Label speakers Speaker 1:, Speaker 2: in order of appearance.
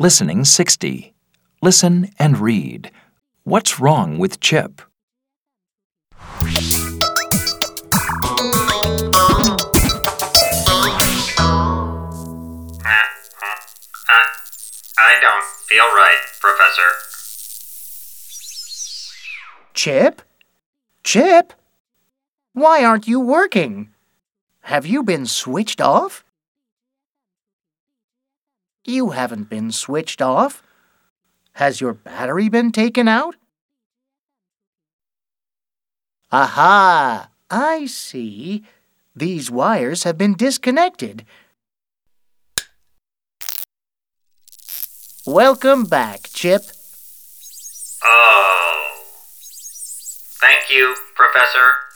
Speaker 1: Listening 60. Listen and read. What's wrong with Chip?
Speaker 2: I don't feel right, Professor.
Speaker 3: Chip? Chip? Why aren't you working? Have you been switched off? You haven't been switched off. Has your battery been taken out? Aha! I see. These wires have been disconnected. Welcome back, Chip.
Speaker 2: Oh. Thank you, Professor.